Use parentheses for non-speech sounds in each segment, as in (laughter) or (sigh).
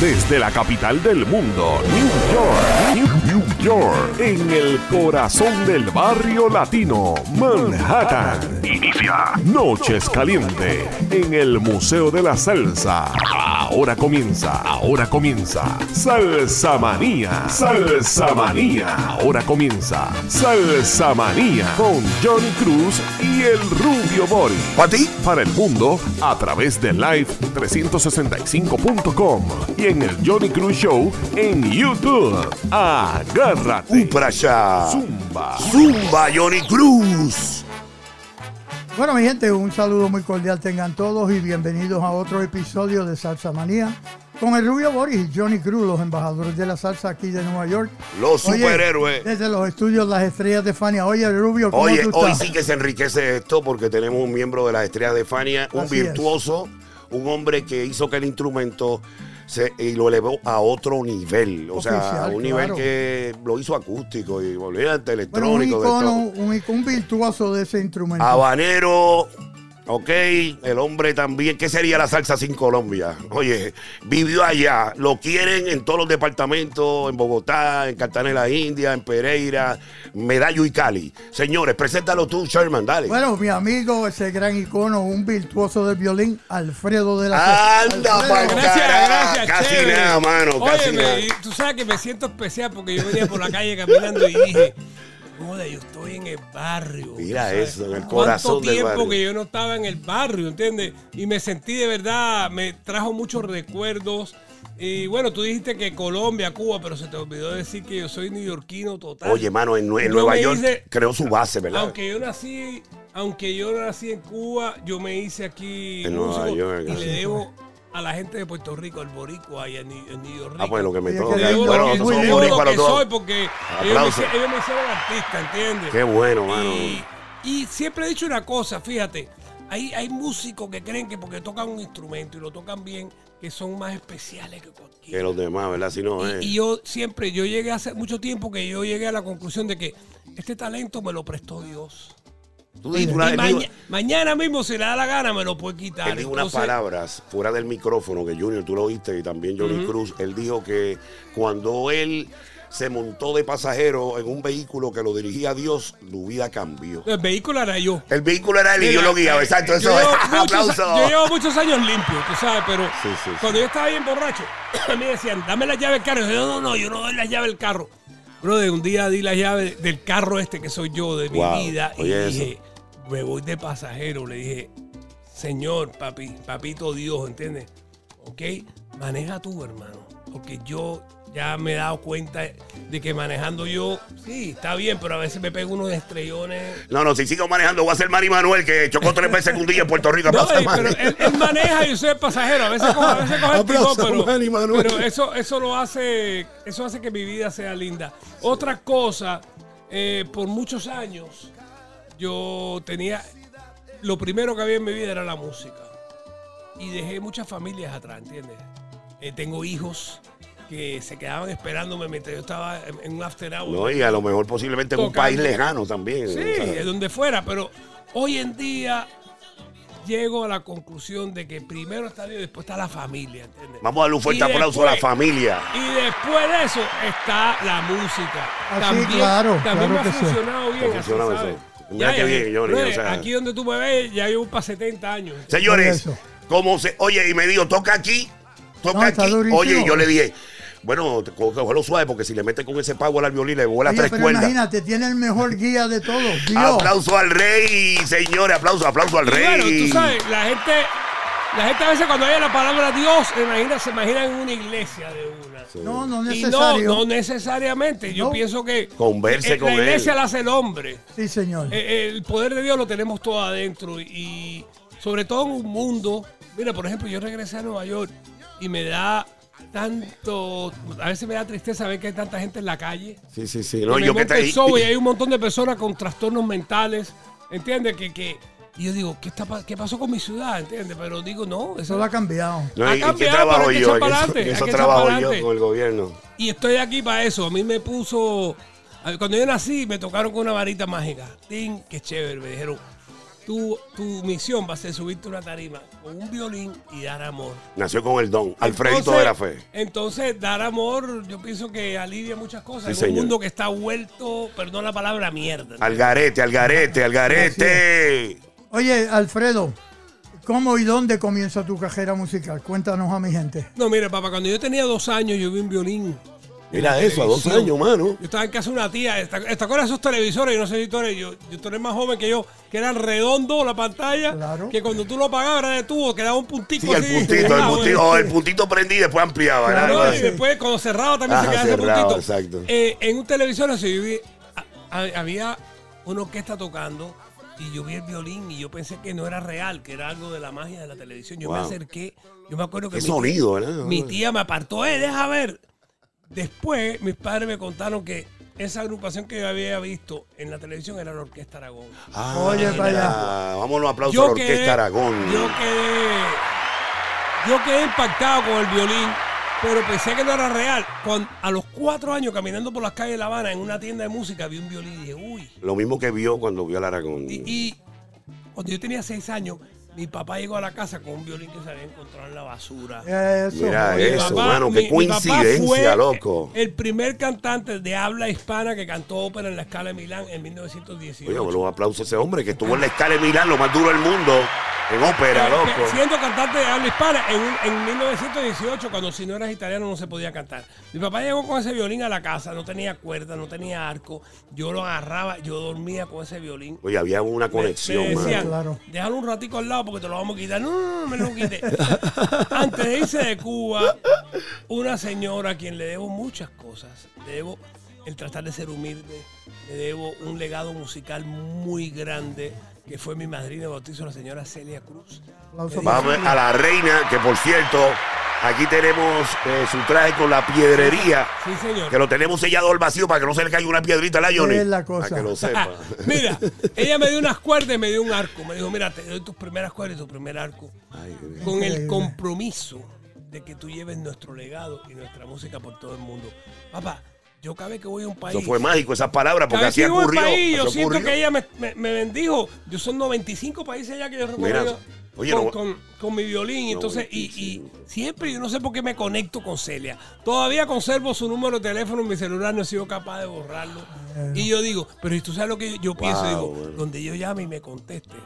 Desde la capital del mundo, New York, New York, en el corazón del barrio latino, Manhattan. Noches Caliente en el Museo de la Salsa. Ahora comienza, ahora comienza. Salsa Manía, Salsa Manía. Ahora comienza Salsa Manía con Johnny Cruz y el Rubio Bori. ¿Para ti? Para el mundo a través de live365.com y en el Johnny Cruz Show en YouTube. Agárrate. Un para allá. Zumba. Zumba, Johnny Cruz. Bueno, mi gente, un saludo muy cordial tengan todos y bienvenidos a otro episodio de Salsa Manía con el Rubio Boris y Johnny Cruz, los embajadores de la salsa aquí de Nueva York. Los Oye, superhéroes. Desde los estudios Las Estrellas de Fania. Oye, Rubio, ¿cómo Oye, tú hoy estás? sí que se enriquece esto porque tenemos un miembro de las estrellas de Fania, un Así es. virtuoso, un hombre que hizo que el instrumento se, y lo elevó a otro nivel. O sea, Oficial, un nivel claro. que lo hizo acústico y olvídate Bueno, un electrónico. de icono, un, icono- un virtuoso de ese instrumento. Habanero, ok, el hombre también, ¿qué sería la salsa sin Colombia? Oye, vivió allá, lo quieren en todos los departamentos, en Bogotá, en Cartagena, India, en Pereira, Medallo y Cali. Señores, preséntalo tú, Sherman, dale. Bueno, mi amigo, ese gran icono, un virtuoso del violín, Alfredo de la Anda, Alfredo. Gracias, gracias. Casi chévere. nada, mano, casi Óyeme, nada. tú sabes que me siento especial porque yo venía por la calle caminando y dije, joder, yo estoy en el barrio. Mira eso, en el corazón ¿Cuánto del tiempo barrio? que yo no estaba en el barrio, ¿entiendes? Y me sentí de verdad, me trajo muchos recuerdos. Y bueno, tú dijiste que Colombia, Cuba, pero se te olvidó decir que yo soy neoyorquino total. Oye, mano, en, Nueva York hice- creó su base, ¿verdad? Aunque yo nací, aunque yo nací en Cuba, yo me hice aquí En Nueva York, y le debo a la gente de Puerto Rico, al boricua y a Ni- en New York. Ah, pues lo que me toca. que Bueno, lo que, que soy porque ellos me, ellos me hicieron artista, ¿entiendes? Qué bueno, mano. Y, y siempre he dicho una cosa, fíjate, hay, hay músicos que creen que porque tocan un instrumento y lo tocan bien, que son más especiales que Que cualquiera. los demás, ¿verdad? Si no, eh. Y, y yo siempre, yo llegué hace mucho tiempo que yo llegué a la conclusión de que este talento me lo prestó Dios. Tú una- mañana mismo, si le da la gana, me lo puede quitar. Él dijo unas palabras fuera del micrófono que Junior, tú lo oíste y también Johnny Cruz. Él dijo que cuando él se montó de pasajero en un vehículo que lo dirigía a Dios, su vida cambió. El vehículo era yo. El vehículo era él y yo lo guiaba, exacto. Yo Eso llevo, es. muchos, Aplauso. yo llevo muchos años limpio, tú sabes, pero Sí, sí, cuando yo estaba bien borracho, (coughs) a mí decían, dame la llave del carro. Y yo, no, no, no, yo no doy la llave del carro. Brother, un día di la llave del carro este que soy yo, de mi Wow, vida, y dije, me voy de pasajero. Le dije, Señor, papi, papito Dios, ¿entiendes? ¿Ok? Maneja tú, hermano. Porque yo ya me he dado cuenta de que manejando yo, sí, está bien, pero a veces me pego unos estrellones. No, no, si sigo manejando, voy a ser Manny Manuel, que chocó tres veces un día en Puerto Rico. (laughs) No, pero él, él maneja y soy el pasajero. A veces coge, a veces coge el timón, pero, pero eso, eso lo hace, eso hace que mi vida sea linda. Otra cosa, eh, por muchos años, yo tenía, lo primero que había en mi vida era la música. Y dejé muchas familias atrás, ¿entiendes? Eh, tengo hijos que se quedaban esperándome mientras yo estaba en, en un after hour. No, y a lo mejor posiblemente en un país lejano también. Sí, o sea. de donde fuera, pero hoy en día llego a la conclusión de que primero está Dios y después está la familia, ¿entiendes? Vamos a darle un fuerte Y aplauso a la familia. Y después de eso está la música. Ah, sí, también claro, también claro me ha que sí. funcionado bien, así, ¿sabes? Mira qué bien, Johnny, brother, o sea. Aquí donde tú me ves, ya llevo para 70 años. Señores, como se, oye, y me dijo, toca aquí, toca No, aquí. durísimo. Oye, y yo le dije, bueno, cógelo suave, porque si le metes con ese power al violín, le vuela Oye, tres pero cuerdas. imagínate, tiene el mejor guía de todos. (laughs) Aplauso al rey, señores, aplauso, aplauso al Y rey. bueno, tú sabes, la gente, la gente a veces cuando oye la palabra Dios, imagina, se imagina en una iglesia de una. No, no Y necesario. no, no necesariamente. Yo No. pienso que Converse eh, con la iglesia él. la hace el hombre. Sí, señor. Eh, El poder de Dios lo tenemos todo adentro y sobre todo en un mundo. Mira, por ejemplo, yo regresé a Nueva York y me da tanto, a veces me da tristeza ver que hay tanta gente en la calle. Sí, sí, sí. Que No, me yo que te el show y hay un montón de personas con trastornos mentales, ¿entiendes? Que, que, y yo digo, ¿qué, está, ¿qué pasó con mi ciudad? ¿Entiendes? Pero digo, no, eso lo ha cambiado. No, ha ¿y- ¿y, qué cambiado, trabajo pero hay que yo? echar En para eso, adelante, eso que echar trabajo para yo adelante. con el gobierno. Y estoy aquí para eso. A mí me puso. Cuando yo nací, me tocaron con una varita mágica. Tin, qué chévere. Me dijeron, tu, tu misión va a ser subirte a una tarima con un violín y dar amor. Nació con el don. Alfredito Entonces- de la fe. Entonces, dar amor, yo pienso que alivia muchas cosas. Sí, en señor. un mundo que está vuelto, perdón la palabra, mierda. Al garete, al garete, al garete. Oye, Alfredo, ¿cómo y dónde comienza tu carrera musical? Cuéntanos a mi gente. No, mire, papá, cuando yo tenía dos años, yo vi un violín. Mira eso, a dos años, mano. Yo estaba en casa de una tía. ¿Te te acuerdas de esos televisores? Yo no sé si tú eres, yo, yo tú eres más joven que yo, que eran redondos la pantalla. Claro. Que cuando tú lo apagabas era de tubo, quedaba un puntito Sí, el puntito, el pegado, puntito, el puntito prendí y después ampliaba. Claro, así. y después cuando cerraba también Ajá, se quedaba ese cerrado, puntito. exacto. Eh, en un televisor así, yo vi, a- a- había una orquesta tocando y yo vi el violín y yo pensé que no era real, que era algo de la magia de la televisión. Yo me acerqué, yo me acuerdo que Qué mi- sonido, ¿verdad? mi tía me apartó, eh, deja ver. Después mis padres me contaron que esa agrupación que yo había visto en la televisión era la Orquesta Aragón. Ah, Oye, para allá. mira, Vamos a los aplausos a la Orquesta Aragón. yo quedé, yo quedé impactado con el violín, pero pensé que no era real. Cuando, a los cuatro años caminando por las calles de La Habana en una tienda de música vi un violín y dije, uy. Lo mismo que vio cuando vio al Aragón. Y, y cuando yo tenía seis años, mi papá llegó a la casa con un violín que se había encontrado en la basura. Eso. Mira oye, eso, papá- mano, qué mi- mi papá coincidencia, fue loco. El primer cantante de habla hispana que cantó ópera en la escala de Milán en 1918. Oye, bueno, un aplauso a ese hombre que estuvo en la escala de Milán, lo más duro del mundo, en ópera, Eh, loco. Siendo cantante de habla hispana en, un- en 1918, cuando si no eras italiano no se podía cantar. Mi papá llegó con ese violín a la casa, no tenía cuerda, no tenía arco. Yo lo agarraba, yo dormía con ese violín. Oye, había una Me- conexión, me decían, mano. Claro. déjalo un ratico al lado porque te lo vamos a quitar. No, no, no, me lo quite. (laughs) Antes de irse de Cuba, una señora a quien le debo muchas cosas. Le debo el tratar de ser humilde. Le debo un legado musical muy grande que fue mi madrina de bautizo, la señora Celia Cruz. Vamos a la reina, que por cierto, aquí tenemos eh, su traje con la piedrería, Sí, señor. que lo tenemos sellado al vacío para que no se le caiga una piedrita a la Johnny. Es la cosa. Para que lo sepa. (laughs) mira, ella me dio unas cuerdas y me dio un arco. Me dijo, mira, te doy tus primeras cuerdas y tu primer arco. Ay, con el compromiso de que tú lleves nuestro legado y nuestra música por todo el mundo. Papá, yo cada vez que voy a un país. Eso fue mágico, esas palabras, cada porque vez así que voy a un ocurrió. país, yo siento ocurrió. que ella me, me- me bendijo. Yo son 95 países ya que yo oye, con, no- con- con mi violín. Entonces, y, y siempre yo no sé por qué me conecto con Celia. Todavía conservo su número de teléfono en mi celular, no he sido capaz de borrarlo. Y yo digo, pero ¿y tú sabes lo que yo pienso? Wow, digo, bueno. donde yo llame y me conteste,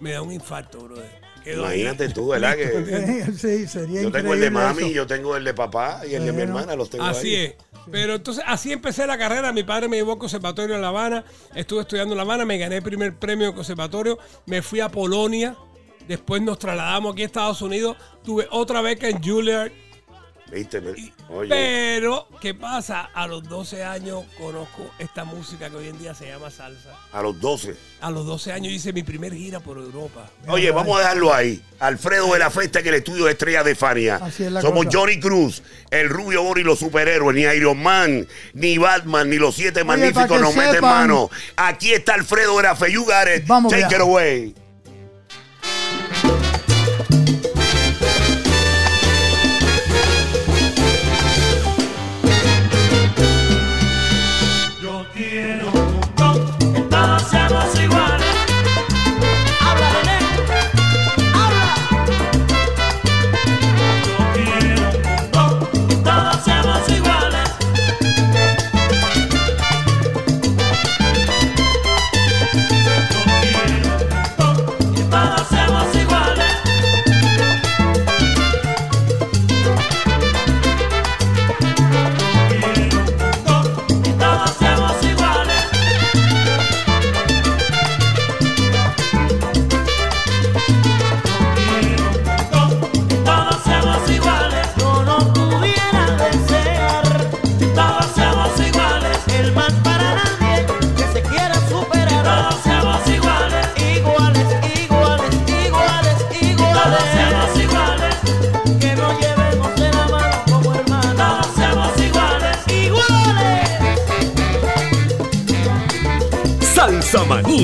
me da un infarto, brother. Quedo ahí. Imagínate tú, ¿verdad? (laughs) Que (laughs) Sí, sería yo tengo el de mami, eso. yo tengo el de papá y el de mi hermana, los tengo Así ahí. es. Pero entonces, así empecé la carrera. Mi padre me llevó al conservatorio en La Habana. Estuve estudiando en La Habana. Me gané el primer premio de conservatorio. Me fui a Polonia. Después nos trasladamos aquí a Estados Unidos. Tuve otra beca en Juilliard. ¿Viste? Me- Oye, Pero, ¿qué pasa? A los 12 años conozco esta música que hoy en día se llama salsa. a los 12. A los 12 años hice mi primer gira por Europa. Oye, vamos a dejarlo ahí. Alfredo de la Festa en el estudio de Estrella de Fania. Así es la Somos cosa. Johnny Cruz, el Rubio Bori y los superhéroes. Ni Iron Man, ni Batman, ni los siete magníficos nos meten mano. Aquí está Alfredo de la Fe. You got it. Vamos Take allá. it away.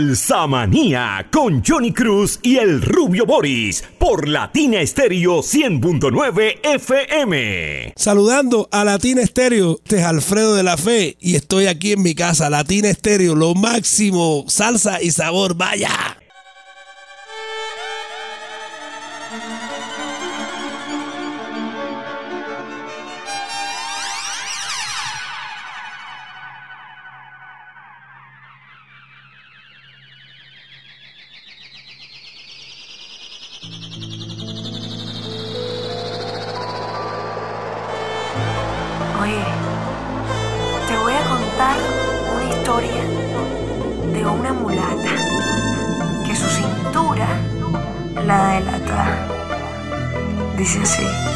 Salsa Manía con Johnny Cruz y el Rubio Boris por Latina Estéreo 100.9 FM. Saludando a Latina Estéreo, este es Alfredo de la Fe y estoy aquí en mi casa, Latina Estéreo, lo máximo, salsa y sabor, vaya. Oye, te voy a contar una historia de una mulata que su cintura la delata. Dice así.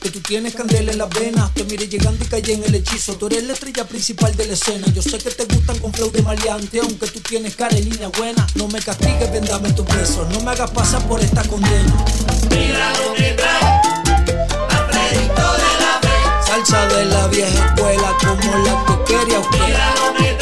que tú tienes candela en las venas. Te miré llegando y caí en el hechizo. Tú eres la estrella principal de la escena. Yo sé que te gustan con flow de maleante, aunque tú tienes cara y línea buena. No me castigues, vendame tus besos. No me hagas pasar por esta condena. Mira lo que trae, de la B. Salsa de la vieja escuela, como la que quería usted. Mira lo.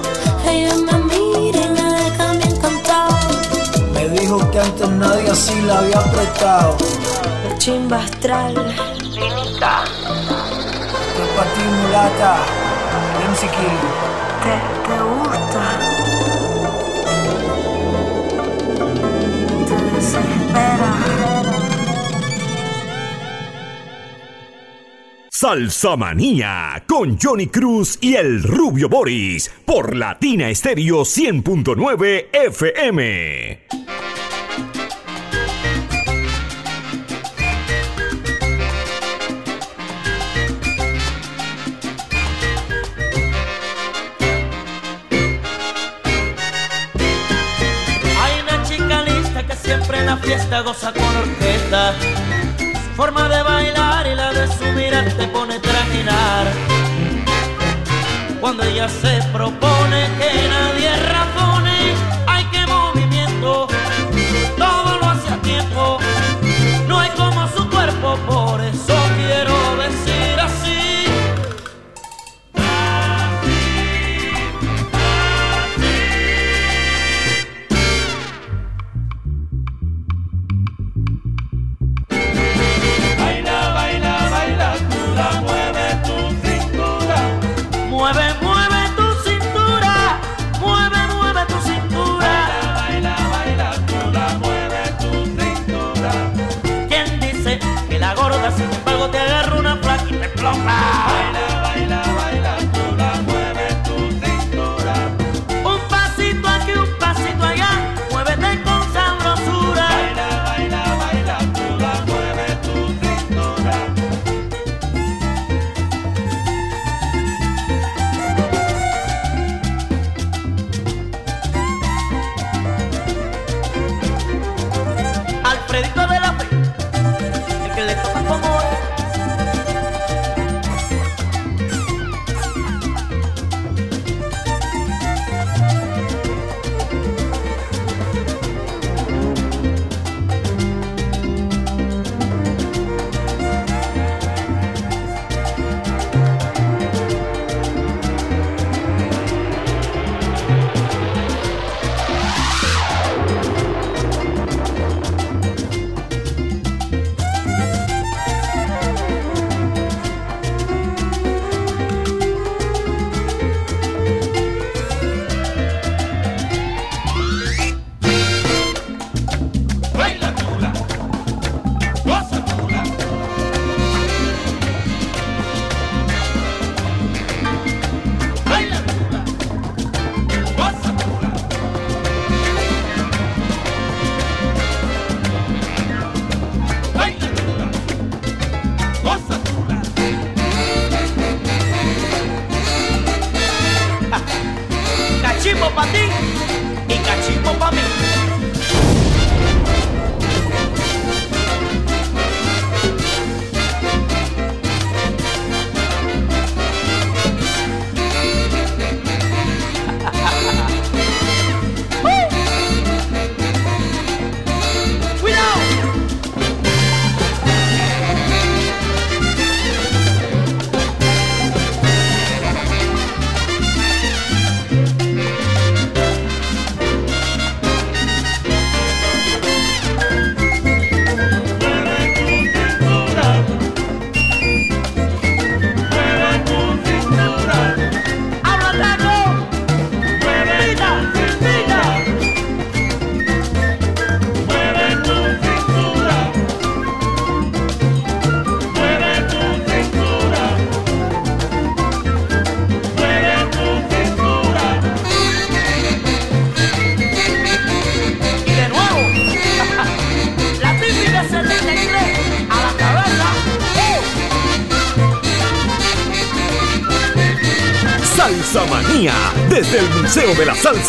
nadie así la había apretado. El chimba astral, limita. Repartir mulata, Te, te gusta. Te desespera. Salsa Manía con Johnny Cruz y el Rubio Boris por Latina Estéreo 100.9 FM. goza con orquesta. Su forma de bailar y la de su mirar te pone a trajinar. Cuando ella se propone que nadie rap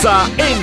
Salsa en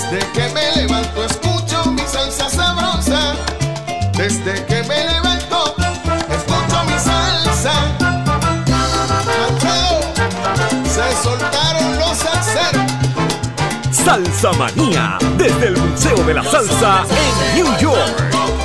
Desde que me levanto escucho mi salsa sabrosa. Desde que me levanto escucho mi salsa. Mateo, se soltaron los salseros. Salsa Manía, desde el Museo de la Salsa en New York.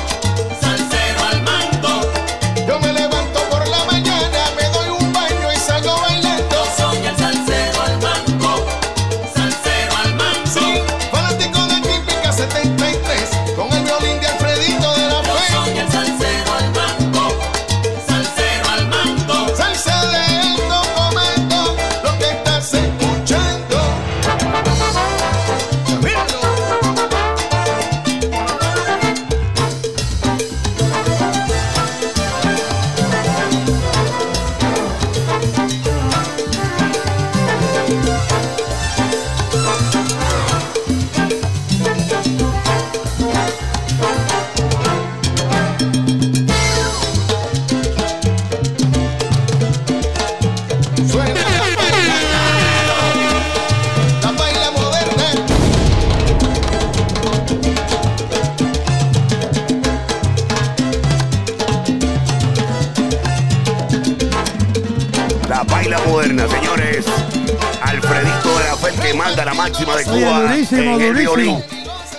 Durísimo, en el durísimo. violín.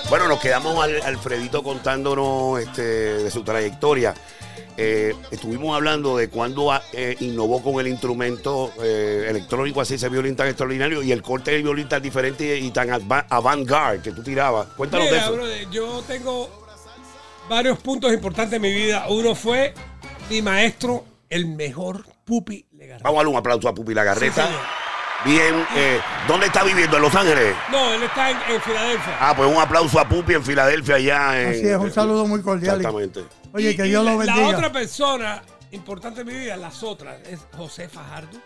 Bueno, nos quedamos al Alfredito contándonos este, de su trayectoria. Eh, estuvimos hablando de cuando ah, eh, innovó con el instrumento eh, electrónico, así ese violín tan extraordinario y el corte del violín tan diferente y tan avant-garde que tú tirabas. Cuéntanos de Mira, eso. brother, yo tengo varios puntos importantes en mi vida. Uno fue mi maestro, el mejor Pupi Legarreta. Vamos a darle un aplauso a Pupi Lagarreta. Sí. Bien, eh, ¿dónde está viviendo? ¿En Los Ángeles? No, él está en, en Filadelfia. Ah, pues un aplauso a Pupi en Filadelfia, allá en. Así es, un saludo muy cordial. Exactamente. Oye, Y- que Dios la, lo la bendiga. otra persona importante en mi vida, las otras, es José Fajardo.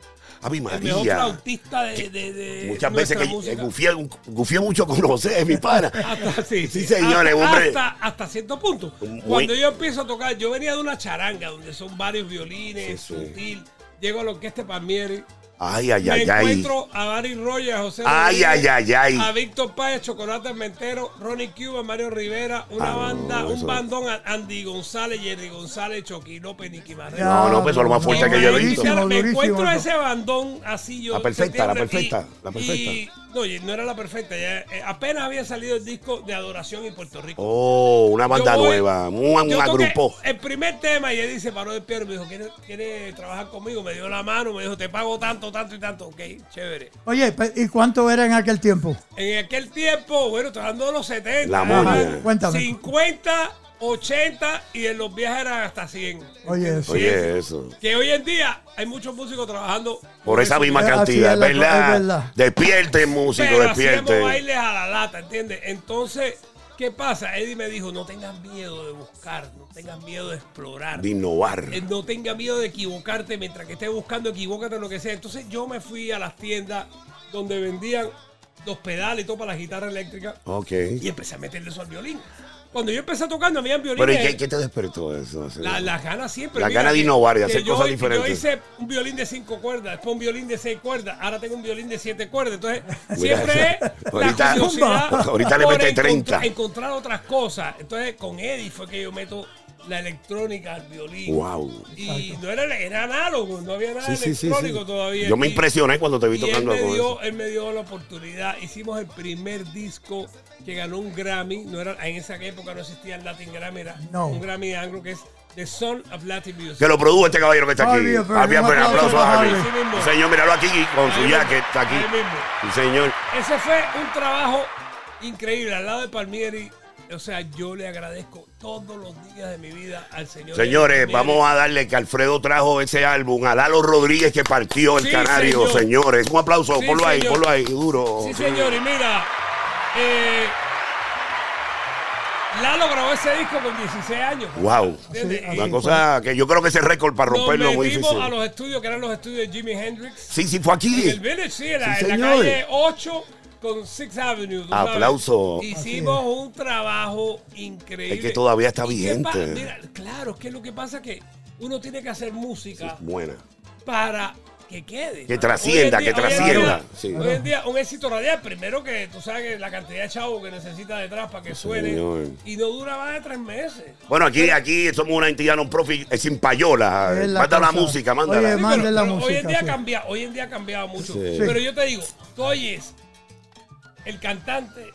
Ave El mejor María. flautista de, de, de Muchas veces que eh, gufié, gufié mucho con José, mi pana. (laughs) Hasta, sí, Sí, señores, hasta, hombre. Hasta, hasta cierto punto. Muy- Cuando yo empiezo a tocar, yo venía de una charanga donde son varios violines, Sí, sí. sutil. Llego a la orquesta Palmieri. Ay, ay, me ay, ay. encuentro a Barry Rogers, a José Ay, Rodríguez, ay, ay, ay. a Víctor Páez, Chocolate Mentero, Ronnie Cuba, Mario Rivera, una Ah, no, banda, un bandón, a- Andy González, Jerry González, Choqui López, Nicky Marrero. Ya, No, no, pues eso es lo más fuerte que yo he visto. Me encuentro ese bandón así yo. La perfecta, la perfecta, Y- la perfecta. y- no, no era la perfecta. ya, eh, apenas había salido el disco de Adoración en Puerto Rico. Oh, una banda voy- nueva, un, agrupo. El primer tema y él dice, paró de piano, me dijo, ¿quieres, ¿quieres trabajar conmigo? Me dio la mano, me dijo, te pago tanto, tanto y tanto. Ok, chévere. Oye, ¿y cuánto era en aquel tiempo? En aquel tiempo, bueno, estoy hablando de los 70. La momia. Cuéntame. 50, 80 y en los viajes eran hasta 100. Oye, sí. Oye, eso. Que hoy en día hay muchos músicos trabajando Por esa eso. misma cantidad, es verdad. es verdad. Despierten, músico, Pero despierten. bailes a la lata, ¿entiendes? Entonces, ¿qué pasa? Eddie me dijo, no tengas miedo de buscar, no tengas miedo de explorar. De innovar. Eh, No tengas miedo de equivocarte mientras que estés buscando, equivócate en lo que sea. Entonces yo me fui a las tiendas donde vendían los pedales y todo para la guitarra eléctrica Ok. y empecé a meterle eso al violín. Cuando yo empecé tocando, habían Pero ¿y violines. qué, qué te despertó eso? La- Las ganas siempre. La mira, gana de innovar y hacer yo- cosas diferentes. Yo hice un violín de cinco cuerdas, después un violín de seis cuerdas, ahora tengo un violín de siete cuerdas. Entonces, (laughs) siempre es la Ahorita- curiosidad (laughs) ahorita le mete encontrar- 30. Encontrar otras cosas. Entonces, con Eddie fue que yo meto la electrónica al violín. Wow. Y no era, era análogo, no había nada Sí, sí, sí, electrónico sí. todavía. Yo me impresioné cuando te vi y él tocando me, dio, eso. él me dio la oportunidad. Hicimos el primer disco que ganó un Grammy. No era, en esa época no existía el Latin Grammy, era No. un Grammy anglo que es The Son of Latin Music. Que lo produjo este caballero que está aquí. Javier un aplauso a. Sí, señor, míralo aquí con su jacket, está aquí. Sí, señor. Ese fue un trabajo increíble al lado de Palmieri. O sea, yo le agradezco todos los días de mi vida al señor. Señores, vamos a darle que Alfredo trajo ese álbum a Lalo Rodríguez que partió el Sí, canario, señor. señores. Un aplauso, Sí, ponlo ahí, señor. ponlo ahí, duro. Sí, señor, y mira, eh, Lalo grabó ese disco con 16 años. Wow. Una cosa que yo creo que ese récord para romperlo es muy metimos difícil. a los estudios que eran los estudios de Jimi Hendrix. Sí, sí, fue En aquí. el Village, sí, en la, en la calle 8 con Sixth Avenue. ¿tú sabes? Aplauso. Hicimos un trabajo increíble. Es que todavía está ¿Y qué pa- vigente. Mira, claro, es que lo que pasa es que uno tiene que hacer música Buena. para que quede. Que trascienda, día- que hoy en trascienda, día- sí. Hoy en día un éxito radial, primero que tú sabes que la cantidad de chavos que necesita detrás para que suene señor. y no dura más de tres meses. Bueno, aquí, aquí somos una entidad non profit eh, sin payola. La Manda la música, Sí, pero- la música. Hoy en día sí. ha cambiado, hoy en día ha cambiado mucho. Sí. Pero yo te digo, tú oyes el cantante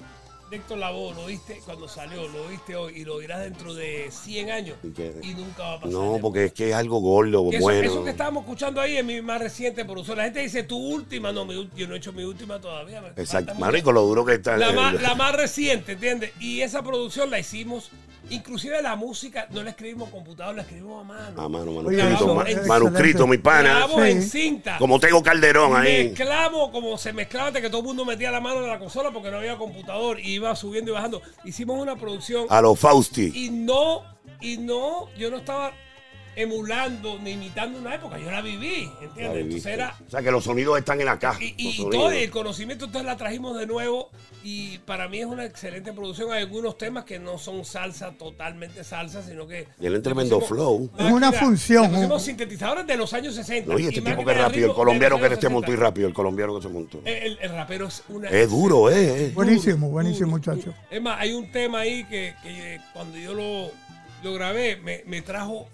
de Héctor Lavoe, lo viste cuando salió, lo viste hoy y lo oirás dentro de 100 años ¿Y nunca va a pasar. No, porque es que es algo gordo, Que eso, bueno. eso que estábamos escuchando ahí es mi más reciente producción. La gente dice tu última, no, mi yo no he hecho mi última todavía. Exacto. mucho. Marico, lo duro que está. La más, (laughs) la más reciente, ¿entiendes? Y esa producción la hicimos, inclusive la música no la escribimos computador, la escribimos a mano. A mano, Oye, manuscrito, ma- manuscrito, mi pana. Grabamos Sí. en cinta. Como tengo Calderón ahí. Mezclamos como se mezclaba antes que todo el mundo metía la mano en la consola porque no había computador y iba subiendo y bajando. Hicimos una producción A los Fausti. y no, y no, yo no estaba emulando ni imitando una época, yo la viví, ¿entiendes? viviste. Entonces era O sea que los sonidos están en acá. y, y- todo el conocimiento entonces la trajimos de nuevo y para mí es una excelente producción. Hay algunos temas que no son salsa, totalmente salsa, sino que... Y él en le tremendo flow. Es una función, pusimos sintetizadores de los años 60. No, y este tipo que es rápido, el colombiano que este años montó y 60. rápido, el colombiano que se montó. El, el rapero es una... Es duro, eh. Buenísimo, buenísimo, muchacho. Es más, hay un tema ahí que, que cuando yo lo, lo grabé, me, me trajo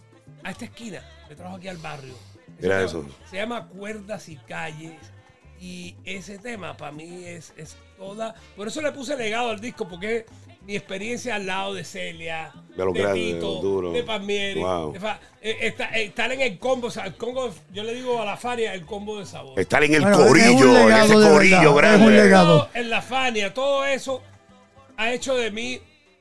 a esta esquina, me trajo aquí al barrio. Se Mira llama- eso. Se llama Cuerdas y Calles. Y ese tema para mí es, es toda. Por eso le puse legado al disco, porque es mi experiencia al lado de Celia, De los grandes, Tito, de los duros. de Palmieri. Wow. de Fa- eh, esta- eh, estar en el combo, o sea, el combo, yo le digo a la Fania, el combo de sabor. Estar en el Bueno, es un corillo, en ese corillo verdad, es grande. un legado. Todo en la Fania, todo eso ha hecho de mí,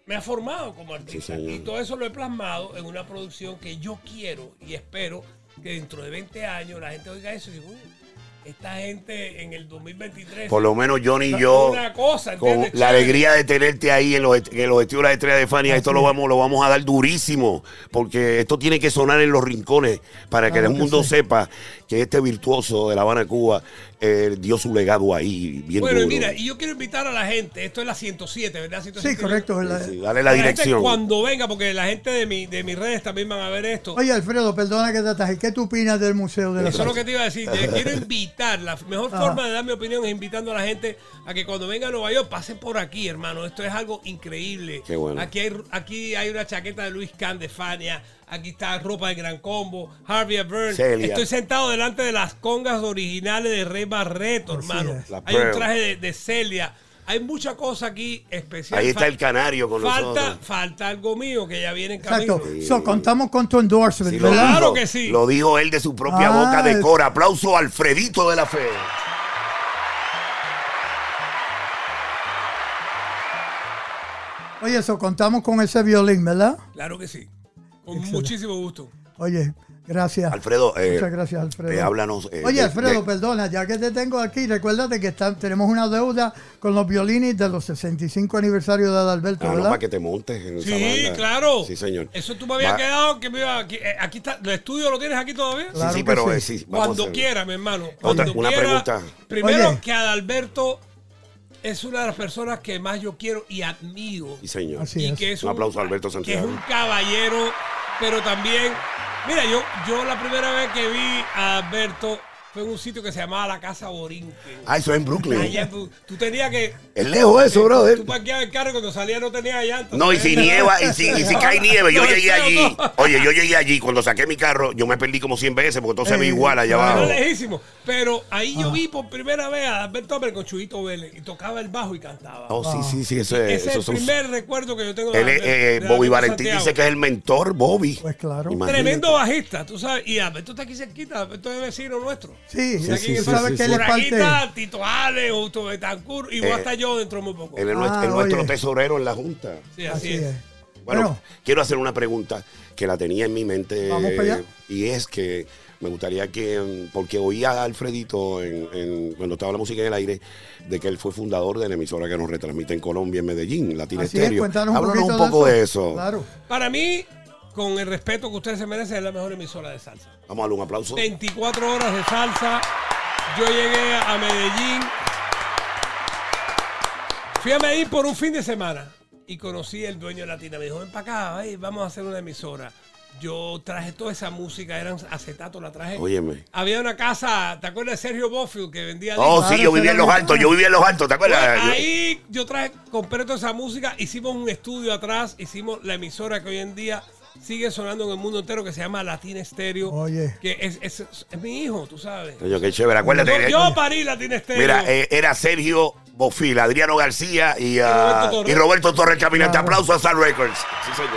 me ha formado como artista. Sí, y todo eso lo he plasmado en una producción que yo quiero y espero que dentro de 20 años la gente oiga eso y diga, "Uy, esta gente en el 2023 Por lo menos Johnny y yo, una cosa, con la alegría de tenerte ahí en los, en los vestidos de la estrella de Fania, esto lo vamos, lo vamos a dar durísimo, porque esto tiene que sonar en los rincones para que Claro el que mundo sí. sepa que este virtuoso de La Habana, Cuba, eh, dio su legado ahí, bien Bueno, y mira, y yo quiero invitar a la gente, esto es la 107, ¿verdad? 107. Sí, correcto. la- Sí, dale la La gente dirección. cuando venga, porque la gente de, mi, de mis redes también van a ver esto. Oye, Alfredo, perdona que te ataje. ¿Qué tú opinas del Museo de la Eso es lo que te iba a decir. Quiero invitar. La mejor Ajá. forma de dar mi opinión es invitando a la gente a que cuando venga a Nueva York pasen por aquí, hermano. Esto es algo increíble. Qué bueno. Aquí hay, aquí hay una chaqueta de Luis Can de Fania. Aquí está ropa de Gran Combo. Harvey Byrne. Celia. Estoy sentado delante de las congas originales de Rey Barreto, hermano. Hay un traje de, de Celia. Hay mucha cosa aquí especial. Ahí está el canario con falta, nosotros. falta algo mío que ya viene en camino. Exacto. So, contamos con tu endorsement, Sí, lo, ¿verdad? Claro que sí. lo dijo él de su propia Ah, boca de Cora. Aplauso a Alfredito de la Fe. Oye, eso, contamos con ese violín, ¿verdad? Claro que sí. Con Excelente. muchísimo gusto. Oye, gracias. Alfredo, eh, Muchas gracias, Alfredo. eh, háblanos. eh, Oye, Alfredo, de- perdona, ya que te tengo aquí, recuérdate que está- tenemos una deuda con los violines de los 65 aniversarios de Adalberto, Ah, para que te montes en esa Sí, claro. Sí, señor. Eso tú me habías Va- quedado que me iba aquí, eh, aquí está, el estudio lo tienes aquí todavía. Sí, Claro sí, que pero sí. eh, sí. vamos a Cuando hacerlo. quiera, mi hermano. Otra- una quiera. pregunta. Primero Oye. que Adalberto es una de las personas que más yo quiero y admiro. Sí, señor. Así y es. que es Un aplauso a Alberto Que es Santiago. un caballero, pero también. Mira, yo, yo la primera vez que vi a Alberto fue en un sitio que se llamaba la Casa Borinquen. Ah, eso es en Brooklyn. Allá tú, tú tenías que. Es lejos eso, brother. Tú parqueabas el carro y cuando salía no tenía llantas. No, y si nieva, y si, y si cae (laughs) nieve, yo No, llegué allí. no. Oye, yo llegué allí. Cuando saqué mi carro, yo me perdí como 100 veces porque todo se ve Eh, igual allá abajo. Era lejísimo. Pero ahí Ah. yo vi por primera vez a Alberto Hombre con Chuyito Vélez y tocaba el bajo y cantaba. Oh, sí, sí, sí. Eso es, Ese es el son- primer recuerdo que yo tengo de Él es, eh, de Bobby Valentín Santiago. dice que es el mentor, Bobby. Pues claro. Imagínate. Tremendo bajista, tú sabes. Y Alberto está aquí cerquita, Alberto es vecino nuestro. Sí, Sí, sí, sí, sabes sí, que Tito Ale, Justo Betancourt, y voy a Eh, yo dentro de muy poco. Él es Ah, nuestro, es nuestro tesorero en la Junta. Sí, así, Así es. es. Bueno, Bueno, quiero hacer una pregunta que la tenía en mi mente. Vamos para allá. Y es que me gustaría que, porque oía a Alfredito en, en- cuando estaba la música en el aire, de que él fue fundador de la emisora que nos retransmite en Colombia, en Medellín, Latina así es, Estéreo. cuéntanos un Háblanos poquito un poco de eso. Claro. Para mí, con el respeto que ustedes se merecen, es la mejor emisora de salsa. Vamos a darle un aplauso. 24 horas de salsa. Yo llegué a Medellín. Fui a Medellín por un fin de semana y conocí el dueño de Latina. Me dijo, ven para acá, vamos a hacer una emisora. Yo traje toda esa música, eran acetatos, la traje. Óyeme. Había una casa, ¿te acuerdas de Sergio Bofield que vendía Oh, sí, yo vivía en los altos, yo vivía en los altos, ¿te Pues, acuerdas? Yo- ahí yo traje, compré toda esa música, hicimos un estudio atrás, hicimos la emisora que hoy en día sigue sonando en el mundo entero que se llama Latina Estéreo. Oye. Que es, es- es mi hijo, tú sabes. Coño, qué chévere, acuérdate. Yo, yo parí Latina Estéreo. Mira, eh, era Sergio Bofil, Adriano García y, ah, Roberto Torres. y Roberto Torres Caminante. Claro. Aplauso a Star Records. Sí, señor.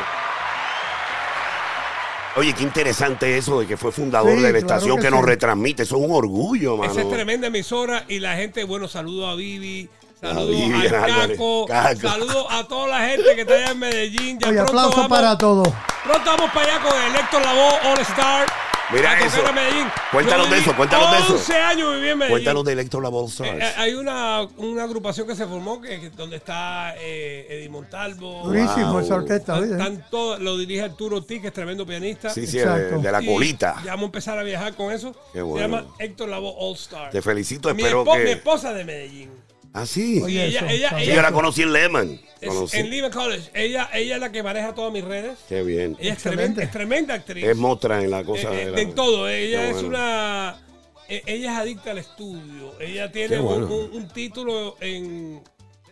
Oye, qué interesante eso de que fue fundador Sí, de la claro estación que que, nos retransmite. Eso es un orgullo, mano. Esa es tremenda emisora y la gente, bueno, saludo a Vivi, saludo Vivi a Caco, Caco. saludo a toda la gente que está allá en Medellín. Ya Oye, pronto aplauso vamos- para todos. Pronto vamos para allá con Héctor Lavoe All Star. Mira a eso. a Medellín. Cuéntanos de eso, cuéntanos de eso. 11 años viví en Medellín. Cuéntanos de Electro Stars. Eh, eh, hay una, una agrupación que se formó que, que- donde está eh, Eddie Montalvo. Durísimo Wow. esa orquesta, Están, oye. están todos- lo dirige Arturo Ortiz, que es tremendo pianista. sí, sí, de, de la Y colita. Ya vamos a empezar a viajar con eso. Qué Se bueno. llama Héctor Lavoe All Star. Te felicito, mi, espero espo- mi que. esposa de Medellín. Ah, sí. Oye, ella- eso, ella- sabes. Sí, yo la conocí en Lehman. Conocí. en Lehman College. Ella, ella es la que maneja todas mis redes. Qué bien. Ella es tremenda, es tremenda actriz. Es mostra en la cosa Eh, de eh, la- en todo. Ella Qué es bueno. una. eh, Ella es adicta al estudio. Ella tiene un, bueno. un- un título en,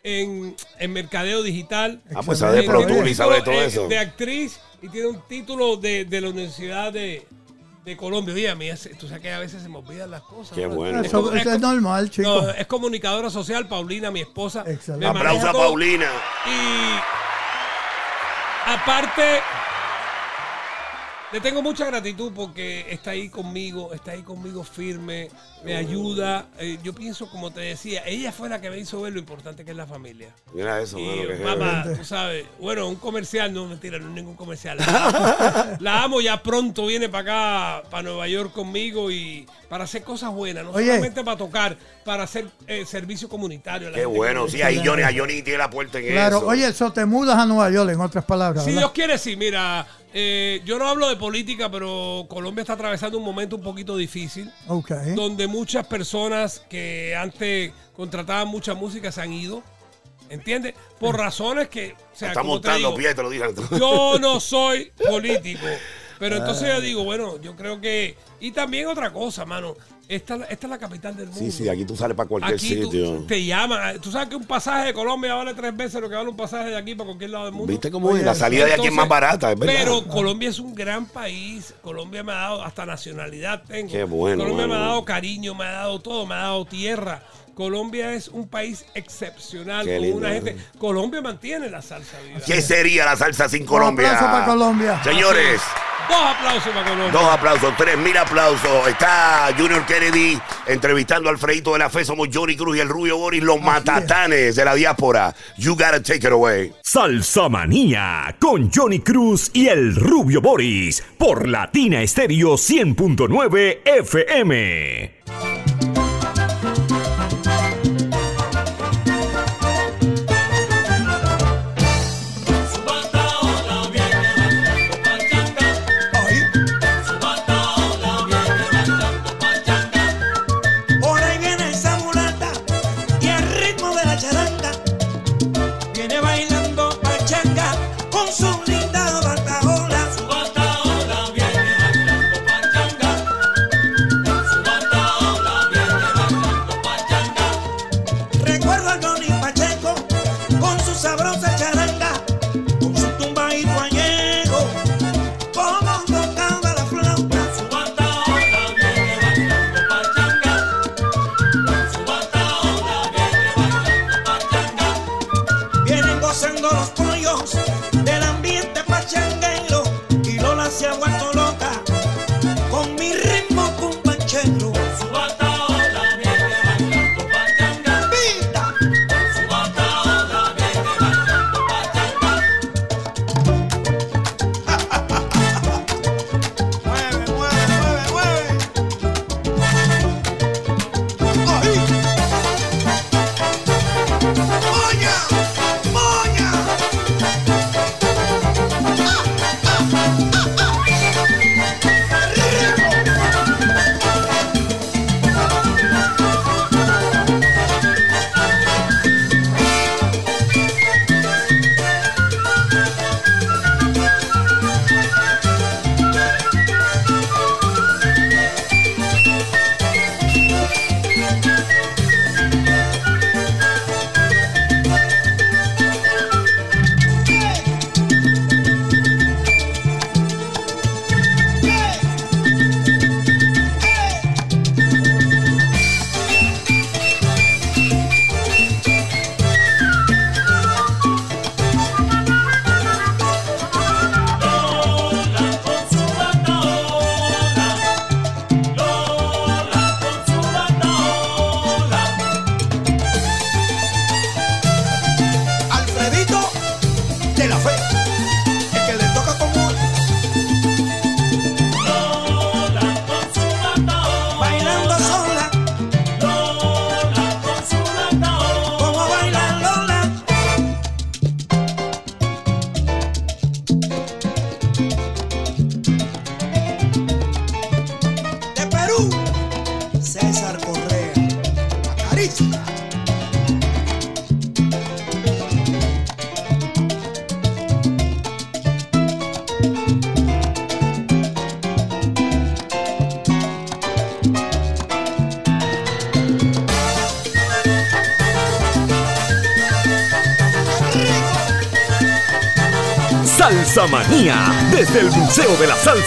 en, en mercadeo digital. Ah, pues sabe de Pro Tool y sabe de todo eso. De actriz y tiene un título de, de la Universidad de, de Colombia. Oye, a mí, es- tú sabes que a veces se me olvidan las cosas. Qué ¿no? bueno. Eso, como- eso es como- normal, chicos. No, es comunicadora social, Paulina, mi esposa. Excelente. me Aplauso maneja a todo. Paulina. Y aparte, le tengo mucha gratitud porque está ahí conmigo, está ahí conmigo firme, me ayuda. Eh, yo pienso, como te decía, ella fue la que me hizo ver lo importante que es la familia. Mira eso, mano, Y que mamá, tú sabes, bueno, un comercial, no mentira, no es ningún comercial. La, (laughs) la amo, ya pronto viene para acá, para Nueva York conmigo y para hacer cosas buenas, no Oye. solamente para tocar, para hacer eh, servicio comunitario. a la Qué bueno, sí, ahí Johnny, a Johnny tiene la puerta en Claro, eso. oye, eso te mudas a Nueva York, en otras palabras. Si ¿verdad? Dios quiere, sí, mira, eh, yo no hablo de política, pero Colombia está atravesando un momento un poquito difícil, Ok. donde muchas personas que antes contrataban mucha música se han ido, ¿entiendes? Por razones que, o sea, Está montando digo, pie, te lo dije. yo no (laughs) soy político. Pero entonces yo digo, bueno, yo creo que... Y también otra cosa, mano. Esta, esta es la capital del mundo. Sí, sí, aquí tú sales para cualquier Aquí tú- sitio. te llaman. Tú sabes que un pasaje de Colombia vale tres veces lo que vale un pasaje de aquí para cualquier lado del mundo. ¿Viste cómo es? La salida de aquí es más barata, es verdad. Pero Colombia es un gran país. Colombia me ha dado hasta nacionalidad tengo. Qué bueno, Colombia me ha dado cariño, me ha dado todo, me ha dado tierra. Colombia es un país excepcional Qué con lindo, una ¿eh? gente. Colombia mantiene la salsa viva. ¿Qué sería la salsa sin Colombia? Un aplauso para Colombia. Señores, Dos aplausos para Colombia. dos aplausos, tres mil aplausos. Está Junior Kennedy entrevistando al Alfredito de la Fe. Somos Johnny Cruz y el Rubio Boris, los matatanes de la diáspora. You gotta take it away. Salsa Manía con Johnny Cruz y el Rubio Boris por Latina Estéreo 100.9 FM.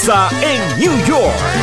In New York.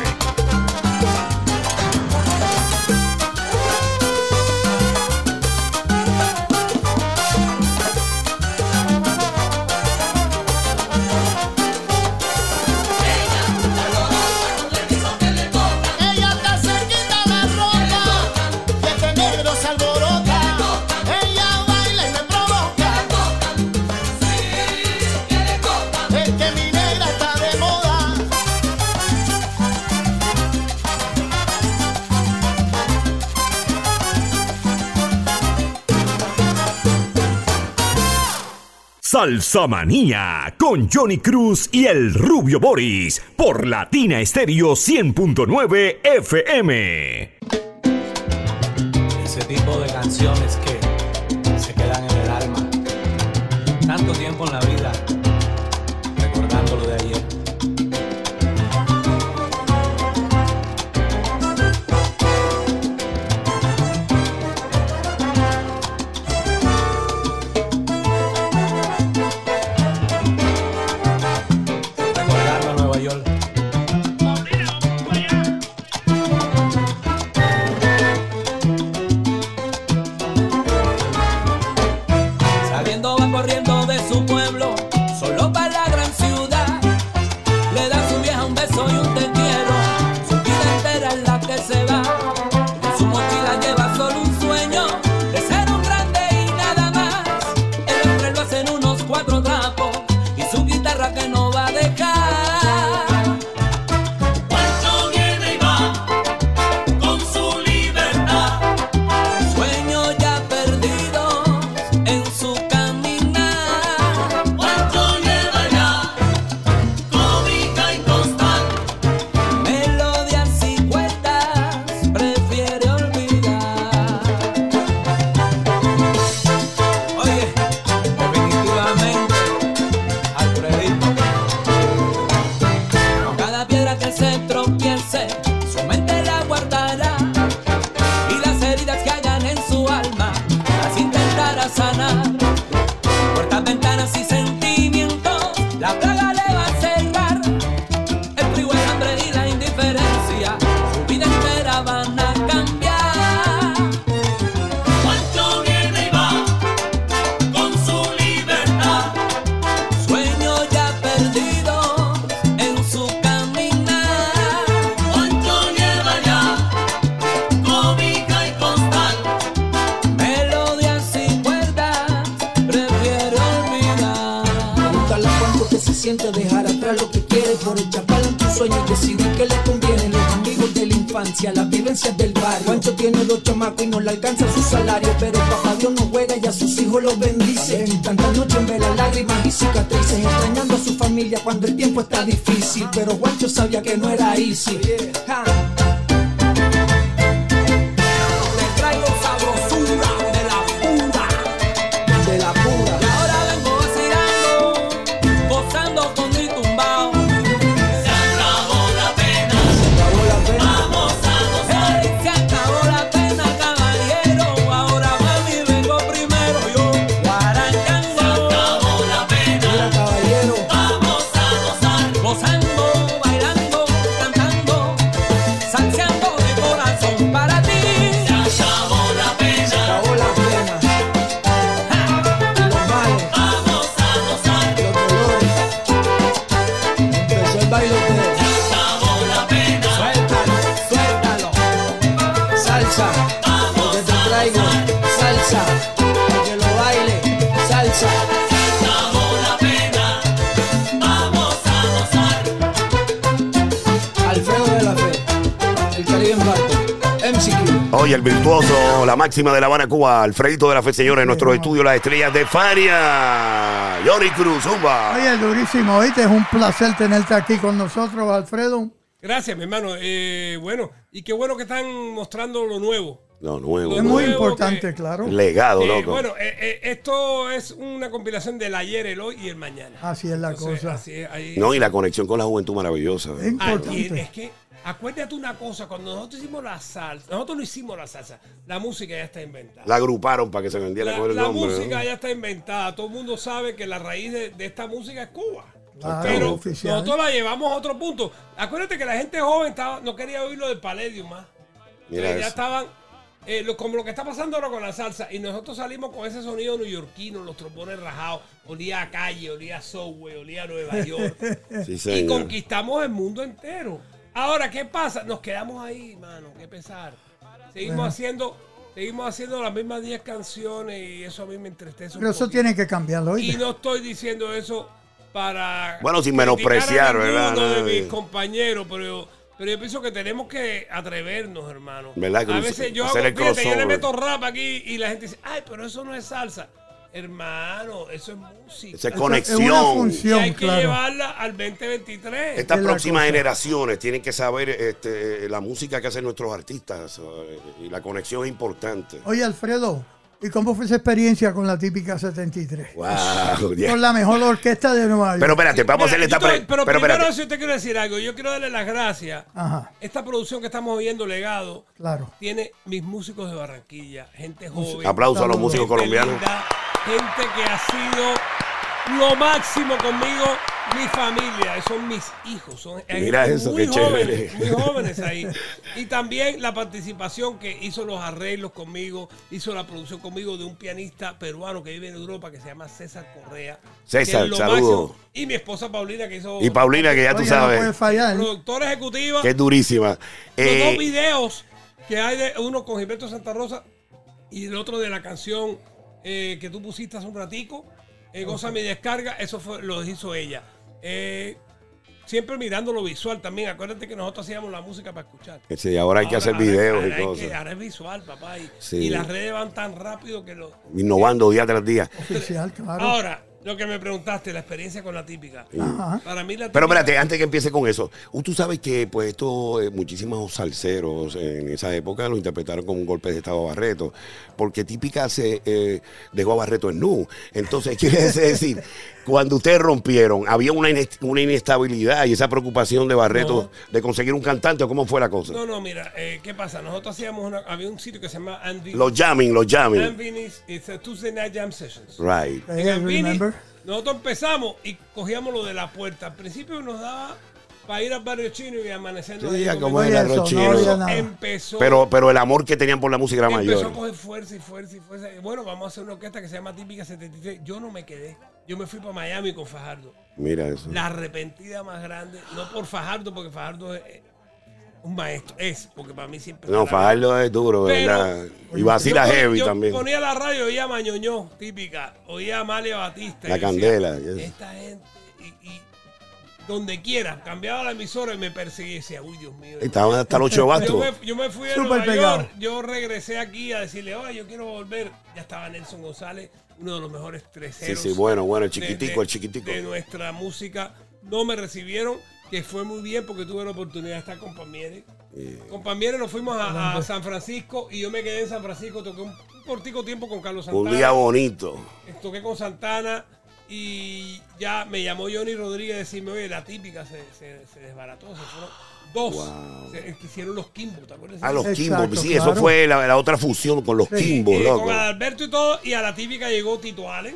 Salsa Manía con Johnny Cruz y el Rubio Boris por Latina Estéreo 100.9 FM. Ese tipo de canciones que cuando el tiempo está difícil. Pero Juancho sabía que no era easy. Oye, el virtuoso, la máxima de La Habana, Cuba, Alfredito de la Fe, señores, en nuestro estudio Las Estrellas de Faria. Johnny Cruz, zumba. Oye, durísimo, oíste, es un placer tenerte aquí con nosotros, Alfredo. Gracias, mi hermano. Eh, bueno, y qué bueno que están mostrando lo nuevo. No, nuevo. Es Lo muy nuevo importante, que- claro. Legado, Eh, loco. bueno, eh, eh, esto es una compilación del ayer, el hoy y el mañana. Así es la Entonces, cosa. así es, ahí- No, y la conexión con la juventud maravillosa. Es y importante. es que, acuérdate una cosa, cuando nosotros hicimos la salsa, nosotros no hicimos la salsa, la música ya está inventada. La agruparon para que se vendiera La, con el la nombre. ¿no? música ya está inventada. Todo el mundo sabe que la raíz de, de esta música es Cuba. Claro, Pero oficial. nosotros la llevamos a otro punto. Acuérdate que la gente joven estaba, no quería oír lo del Palladium más. Mira Entonces ya estaban, eh, lo- como lo que está pasando ahora con la salsa. Y nosotros salimos con ese sonido neoyorquino, los trombones rajados. Olía a calle, olía a Subway, olía a Nueva (laughs) York. Sí, y conquistamos el mundo entero. Ahora, ¿qué pasa? Nos quedamos ahí, mano, qué pesar. Seguimos Bueno. haciendo, seguimos haciendo las mismas 10 canciones y eso a mí me entristece un Pero eso tiene que cambiarlo, Y no estoy diciendo eso para. Bueno, sin menospreciar, a ¿verdad? ninguno de mis compañeros, pero, pero yo pienso que tenemos que atrevernos, hermano. ¿Verdad? Que a veces yo hago, fíjate, yo le meto rap aquí y la gente dice, ay, pero eso no es salsa. Hermano, eso es música. Esa es Es conexión. Y función, hay que claro. llevarla al 2023. Estas Es la próximas generaciones tienen que saber este, la música que hacen nuestros artistas eh, y la conexión es importante. Oye, Alfredo, ¿y cómo fue esa experiencia con la típica 73? Wow, yeah. Con la mejor orquesta de Nueva York. Pero espérate, vamos a hacerle esta pre- pero, pero primero, espérate. si te quiero decir algo, yo quiero darle las gracias. Ajá, Esta producción que estamos viendo, Legado, claro. tiene mis músicos de Barranquilla, gente joven. Aplausos a los músicos colombianos. linda, gente que ha sido lo máximo conmigo, mi familia, son mis hijos. Son Mira gente eso, muy qué jóvenes, chévere. muy jóvenes ahí. Y también la participación que hizo los arreglos conmigo, hizo la producción conmigo de un pianista peruano que vive en Europa que se llama César Correa. César, saludos. máximo. Y mi esposa Paulina que hizo Y Paulina, que ya tú no sabes, puede fallar. productora ejecutiva. que es durísima. Los Eh, dos videos que hay de uno con Gilberto Santa Rosa y el otro de la canción eh, que tú pusiste hace un ratico, eh, Goza mi descarga, eso fue, lo hizo ella. Eh, siempre mirando lo visual también. Acuérdate que nosotros hacíamos la música para escuchar. sí, ahora hay que hacer videos ahora y hay que- cosas. ahora es visual, papá. Y, Sí. y las redes van tan rápido que lo. Innovando día tras día. Oficial, claro. Ahora, lo que me preguntaste, la experiencia con la típica. Ajá. Para mí la Pero típica- espérate, antes que empiece con eso, tú sabes que pues esto, eh, muchísimos salseros en esa época lo interpretaron como un golpe de estado a Barreto, porque típica se eh, dejó a Barreto en nu. Entonces, (laughs) quiere decir, cuando ustedes rompieron, había una, inest- una inestabilidad y esa preocupación de Barreto de conseguir un cantante, ¿o ¿cómo fue la cosa? No, no, mira, eh, ¿qué pasa? Nosotros hacíamos una. Había un sitio que se llama Andy. Los jamming, los jamming. Anthony's, it's a Tuesday Night Jam Sessions. Right. En nosotros empezamos y cogíamos lo de la puerta. Al principio nos daba para ir al barrio chino y amanecernos Sí, a comer arroz chino. Empezó, Pero, pero el amor que tenían por la música era empezó a mayor. coger fuerza y fuerza y fuerza. Bueno, vamos a hacer una orquesta que se llama Típica 73. Yo no me quedé. Yo me fui para Miami con Fajardo. Mira eso. La arrepentida más grande, no por Fajardo, porque Fajardo es un maestro. Es, porque para mí siempre. No, Fajardo es duro, Pero- ¿verdad? Y vacila Yo heavy yo también. Ponía la radio, oía a Mañoñó, típica, oía a Amalia Batista. La Candela, decía, yes. Esta gente, donde quiera, cambiaba la emisora y me perseguía y decía, uy, Dios mío. Estaban hasta los ocho (laughs) Yo bastos. me, yo me fui a Nueva pegado. York, yo regresé aquí a decirle, oye, yo quiero volver. Ya estaba Nelson González, uno de los mejores Sí, treseros. sí, bueno, bueno, el chiquitico, de- el chiquitico. De nuestra música. No me recibieron, que fue muy bien porque tuve la oportunidad de estar con Pamiere. Con Pamiere nos fuimos a, a San Francisco y yo me quedé en San Francisco, toqué un, un cortico tiempo con Carlos Santana. Un día bonito. Toqué con Santana y ya me llamó Johnny Rodríguez a decirme, oye, la típica se, se, se desbarató, se fueron dos. Wow. Se, que hicieron los Kimbo, ¿te acuerdas? A los Exacto, Kimbos, sí, claro. eso fue la, la otra fusión con los Sí. Kimbos, Eh, loco. con Alberto y todo, y a la típica llegó Tito Allen,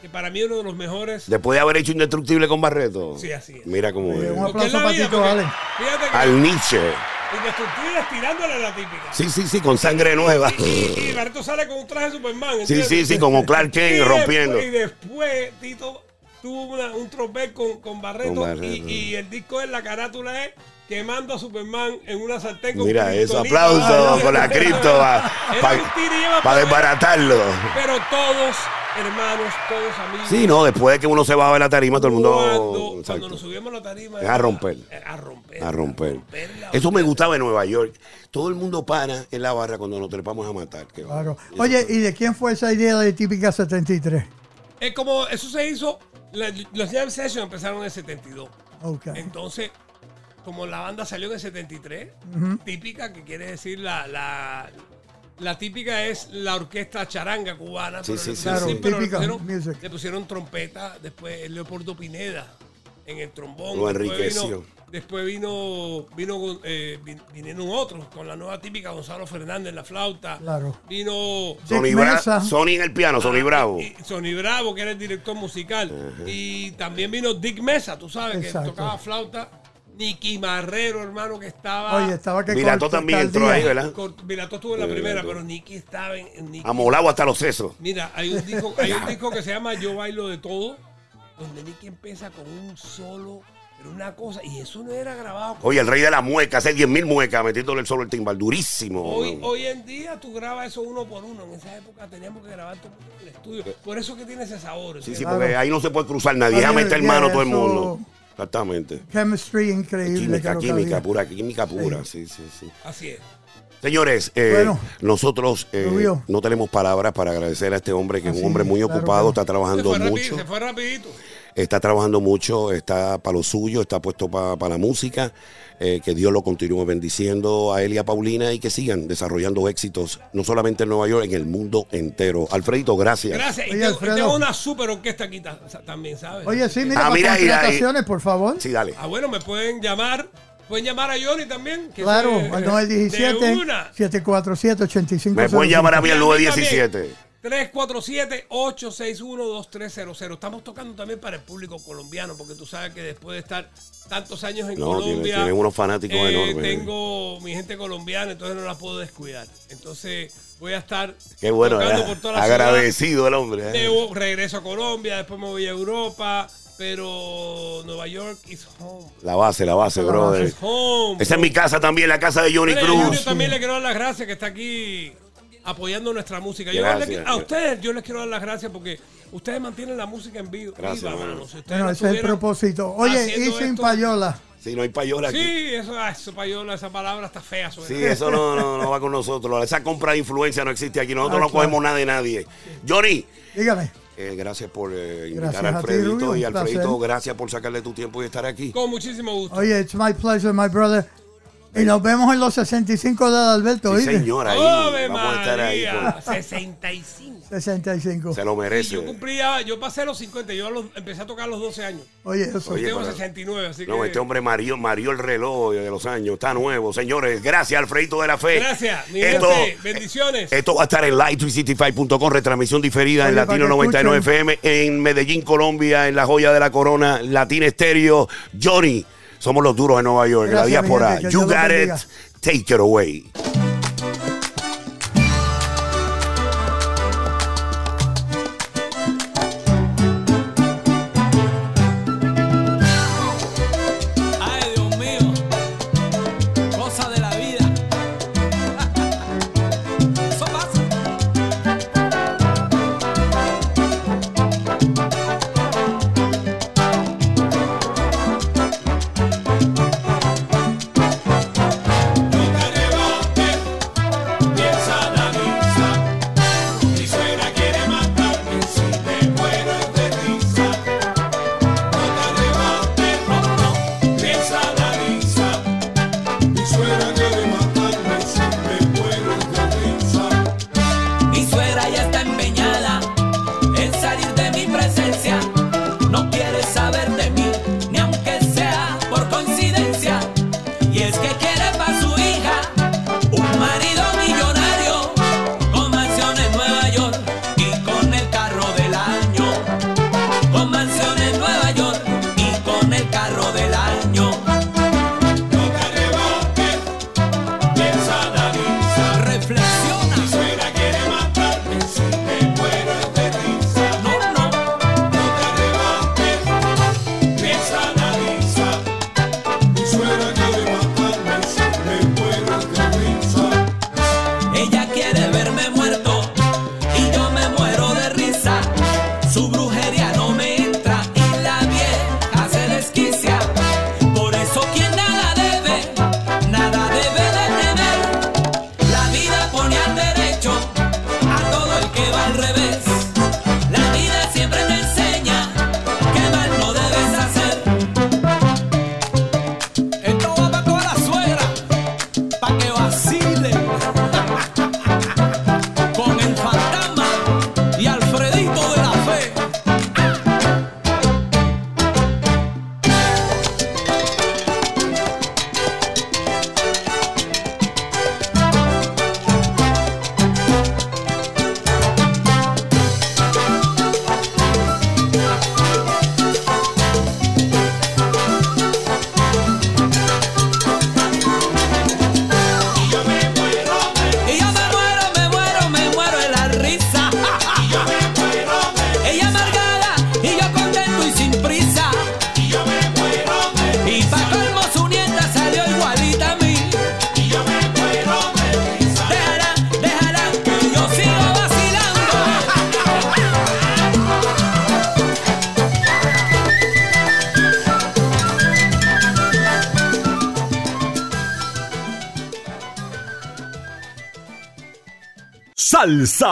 que para mí es uno de los mejores. Después de haber hecho Indestructible con Barreto. Sí, así es. Mira cómo Eh, es. un aplauso la para vida, Tito Allen. Fíjate que Al Nietzsche. Indestructibles tirándole a la típica. Sí, sí, sí, con sangre nueva. Y, y, y Barreto sale con un traje de Superman. Sí, ¿entiendes? sí, sí, como Clark Kent Y rompiendo. Después, y después Tito tuvo una- un tropel con, con Barreto, Con Barreto. Y, y el disco es la carátula es quemando a Superman en una sartén con Mira eso, aplauso con la cripto para desbaratarlo. Pero todos hermanos, todos amigos. Sí, no, después de que uno se baja de la tarima, todo el mundo. Cuando, nos subimos a la tarima. Es a romper. A romper. A romper. romperla. Eso me gustaba en Nueva York. Todo el mundo para en la barra cuando nos trepamos a matar. Qué Claro. Oye, ¿y de quién fue esa idea de típica 73? Es como, eso se hizo, la- los Jam Sessions empezaron en el 72. Ok. Entonces, como la banda salió en el 73, Ujú. típica, que quiere decir la, la, la típica es la orquesta charanga cubana. Sí, pero sí, le- sí, Claro, sí. pero le pusieron, music. le pusieron trompeta, después Leopoldo Pineda en el trombón. Lo después enriqueció. vino- Después vino, vino eh, vin- vinieron otros con la nueva típica Gonzalo Fernández en la flauta. Claro. Vino Sony, Bra-. Sony en el piano, Sony Ah, Bravo. y- y Sony Bravo, que era el director musical. Y también vino Dick Mesa, tú sabes, Exacto. que tocaba flauta. Nicky Marrero, hermano, que estaba. Oye, estaba que corta también entró ahí, ¿verdad? Estuvo en la primera, pero Nicky estaba en. Nicky. Amolado hasta los sesos. Mira, hay un, disco, hay un (laughs) disco que se llama Yo Bailo de Todo, donde Nicky empieza con un solo, pero una cosa, y eso no era grabado. con- Oye, el rey de la mueca, hace 10 mil muecas metiéndole el solo el timbal. Durísimo. Hoy, hoy en día tú grabas eso uno por uno. En esa época teníamos que grabar todo en el estudio. Por eso que tiene ese sabor. Sí, ¿sí? sí, porque ahí no se puede cruzar nadie. Deja meter mano todo el mundo. Exactamente. Chemistry increíble. Química, que química, pura química pura. Sí, sí, sí. Así es. Señores, eh, Bueno. nosotros eh, no tenemos palabras para agradecer a este hombre que es un hombre muy es, ocupado, claro. está Se trabajando fue, rapi- mucho, se fue rapidito. Está trabajando mucho, está para lo suyo, está puesto para la música. eh, que Dios lo continúe bendiciendo a él y a Paulina y que sigan desarrollando éxitos, no solamente en Nueva York, en el mundo entero. Alfredito, gracias. Gracias. Y Oye, tengo, y tengo una super orquesta aquí ta- también, ¿sabes? Oye, sí, mira, Ah, para mira contrataciones, por favor. Sí, dale. Ah, bueno, me pueden llamar. Pueden llamar a Johnny también. que Claro, al eh, 917 De una. 747 85 Me pueden llamar a mí al Y a mí 917. 347-861-2300. Estamos tocando también para el público colombiano, porque tú sabes que después de estar tantos años en No, Colombia, tiene unos fanáticos eh, enormes. Tengo mi gente colombiana, entonces no la puedo descuidar. Entonces voy a estar Qué bueno, tocando ¿verdad? por toda la ciudad. agradecido el hombre. ¿eh? Luego regreso a Colombia, después me voy a Europa, pero Nueva York is home. La base, la base, La brother. base. Is home. Esa es mi casa también, la casa de Johnny Cruz. también le quiero dar las gracias que está aquí apoyando nuestra música. Yo Gracias. le- a ustedes yo les quiero dar las gracias porque ustedes mantienen la música en vivo. Gracias, viva, mano. Si Bueno, ese es el propósito. Oye, y sin esto- payola. Si no hay payola aquí. Sí, eso, ah, eso payola, esa palabra está fea. suena. Sí, eso no, no, no va con nosotros. Esa compra de influencia no existe aquí. Nosotros Ah, no claro. cogemos nada de nadie. Johnny, Dígame. eh, gracias por eh, invitar Gracias a a ti, Alfredito. Rubio, y Alfredito, placer. gracias por sacarle tu tiempo y estar aquí. Con muchísimo gusto. Oye, it's my pleasure, my brother. Y nos vemos en los 65 de Adalberto, Sí, ¿oíste? señor, ahí. ¡Ave Vamos a estar ahí. María! por- 65. 65. Se lo Sí, merece. yo cumplía, yo pasé los 50, yo a los- empecé a tocar a los 12 años. Oye, eso. Oye, Tengo pero- 69, así No, que... este hombre marió, marió el reloj de los años. Está nuevo. Señores, gracias, Alfredito de la Fe. Gracias, mi Esto, gente, bendiciones. Esto va a estar en live365.com, retransmisión diferida en para Latino que 99 escuchen. FM, en Medellín, Colombia, en La Joya de la Corona, Latina Estéreo. Johnny, somos los duros de Nueva York, Gracias, la diáspora. You got it, take it away.